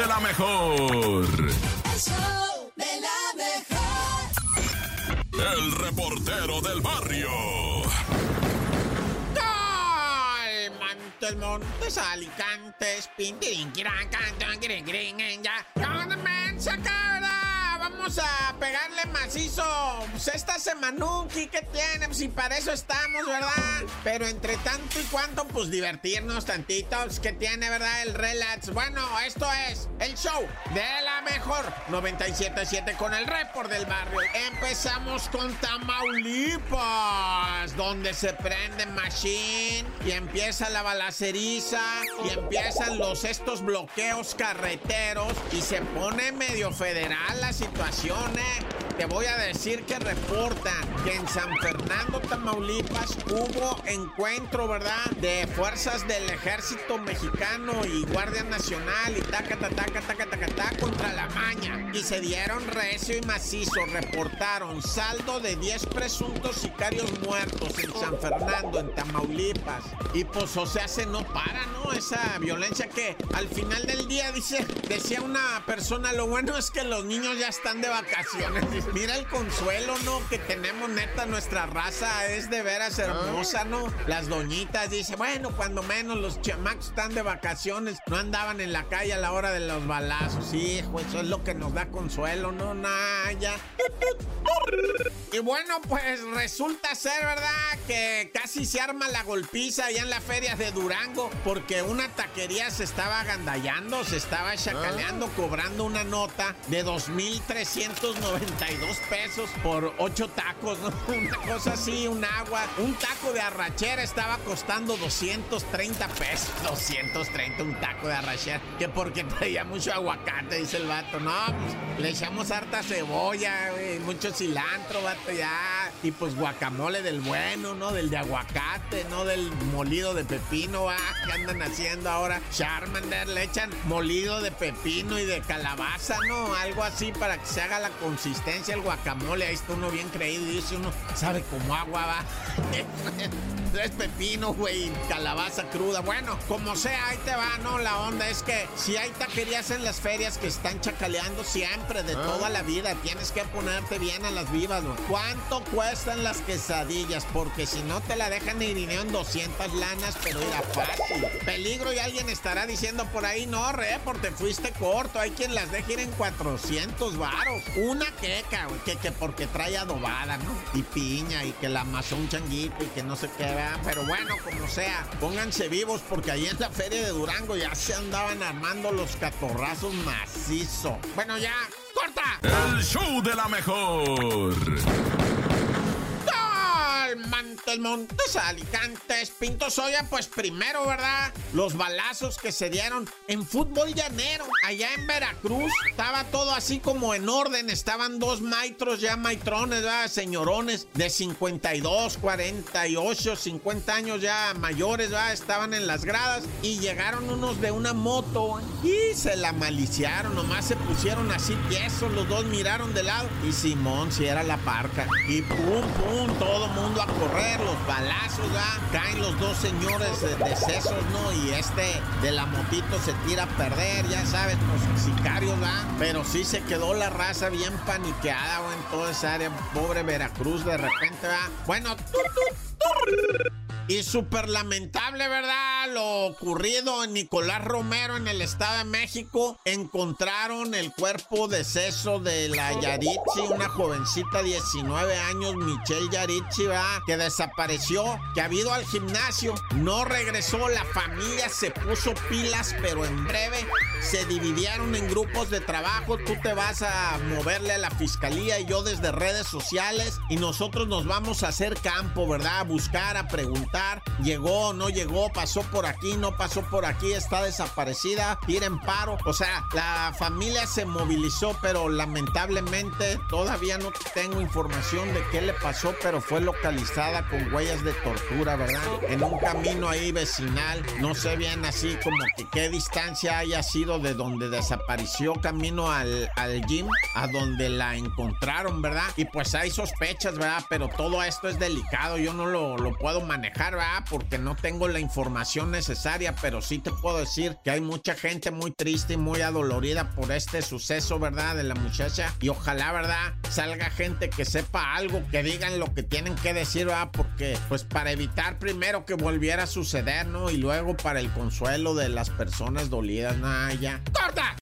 de la mejor. El show de la mejor. El reportero del barrio. Montes, Montes, Alicantes, Pintirín, Quirán, Cantón, Quirin, Quirin, ya. ¿Dónde me saca, verdad? Vamos a pegarle macizo. Pues esta semanuki que tiene, pues, y para eso estamos, ¿verdad? Pero entre tanto y cuanto, pues divertirnos tantito. Pues, que tiene, verdad? El relax. Bueno, esto es el show de la mejor 97.7 con el report del barrio. Empezamos con Tamaulipas, donde se prende Machine y empieza la balaceriza y empiezan los estos bloqueos carreteros y se pone medio federal la situación, Te voy a decir que reportan que en San Fernando, Tamaulipas, hubo encuentro, ¿verdad? De fuerzas del ejército mexicano y Guardia Nacional y taca, taca, taca, taca, taca, contra la maña. Y se dieron recio y macizo. Reportaron saldo de 10 presuntos sicarios muertos en San Fernando, en Tamaulipas. Y pues, o sea, se no para, ¿no? Esa violencia que al final del día, dice, decía una persona, lo bueno es que los niños ya están de vacaciones. Mira el consuelo, ¿no? Que tenemos neta, nuestra raza es de veras hermosa, ¿no? Las doñitas dice, bueno, cuando menos los chamacos están de vacaciones, no andaban en la calle a la hora de los balazos. Hijo, eso es lo que nos da consuelo, ¿no? Naya. Y bueno, pues resulta ser, ¿verdad? Que casi se arma la golpiza allá en la feria de Durango porque una taquería se estaba agandallando, se estaba chacaleando, cobrando una nota de 2.392 pesos por ocho tacos, ¿no? Una cosa así, un agua. Un taco de arrachera estaba costando 230 pesos. 230 un taco de arrachera. Que porque traía mucho aguacate, dice el vato. No, pues le echamos harta cebolla, güey, mucho cilantro, vato, ya. Y pues guacamole del bueno, ¿no? Del de aguacate, ¿no? Del molido de pepino, ¿va? ¿Qué andan haciendo ahora? Charmander, le echan molido de pepino y de calabaza, ¿no? Algo así para que se haga la consistencia el guacamole. Ahí está uno bien creído y dice uno, sabe como agua, va. Tres pepinos, güey, calabaza cruda. Bueno, como sea, ahí te va, ¿no? La onda es que si hay taquerías en las ferias que están chacaleando siempre, de toda la vida, tienes que ponerte bien a las vivas, güey. ¿Cuánto cuestan las quesadillas? Porque si no te la dejan ir en 200 lanas, pero era fácil. Peligro y alguien estará diciendo por ahí, no, re, porque fuiste corto. Hay quien las deja ir en 400 varos. Una queca, güey, que, que porque trae adobada, ¿no? Y piña, y que la amasó un changuito, y que no sé qué, ¿verdad? Pero bueno, como sea, pónganse vivos porque ahí en la feria de Durango ya se andaban armando los catorrazos macizo. Bueno, ya, corta. El show de la mejor. Gol, Mantes, Montes, Alicantes, Pinto Soya, pues primero, ¿verdad? Los balazos que se dieron en fútbol llanero, allá en Veracruz, estaba todo así como en orden, estaban dos maitros ya maitrones, ¿verdad? Señorones de 52, 48, 50 años ya mayores, ¿verdad? Estaban en las gradas y llegaron unos de una moto y se la maliciaron, nomás se pusieron así tiesos, los dos miraron de lado y Simón si era la parca y pum, pum, todo a correr, los balazos, ¿verdad? Caen los dos señores de, de sesos, ¿no? Y este de la motito se tira a perder, ya sabes, los sicarios, ¿verdad? Pero sí se quedó la raza bien paniqueada, güey, en toda esa área, pobre Veracruz, de repente, ¿verdad? Bueno, tut. Y súper lamentable, ¿verdad? Lo ocurrido en Nicolás Romero en el Estado de México. Encontraron el cuerpo de seso de la Yaritzi, una jovencita 19 años, Michelle Yaritzi, ¿verdad? Que desapareció, que ha ido al gimnasio, no regresó, la familia se puso pilas, pero en breve se dividieron en grupos de trabajo. Tú te vas a moverle a la fiscalía y yo desde redes sociales y nosotros nos vamos a hacer campo, ¿verdad? Buscar, a preguntar. Llegó, no llegó, pasó por aquí, no pasó por aquí, está desaparecida, tira en paro. O sea, la familia se movilizó, pero lamentablemente todavía no tengo información de qué le pasó, pero fue localizada con huellas de tortura, ¿verdad? En un camino ahí vecinal, no sé bien así como que qué distancia haya sido de donde desapareció camino al, al gym, a donde la encontraron, ¿verdad? Y pues hay sospechas, ¿verdad? Pero todo esto es delicado, yo no lo, lo puedo manejar manejar, ¿verdad? Porque no tengo la información necesaria, pero sí te puedo decir que hay mucha gente muy triste y muy adolorida por este suceso, ¿verdad? De la muchacha. Y ojalá, ¿verdad? Salga gente que sepa algo, que digan lo que tienen que decir, ¿verdad? Porque, pues para evitar primero que volviera a suceder, ¿no? Y luego para el consuelo de las personas dolidas, nada, ya. ¡Corta!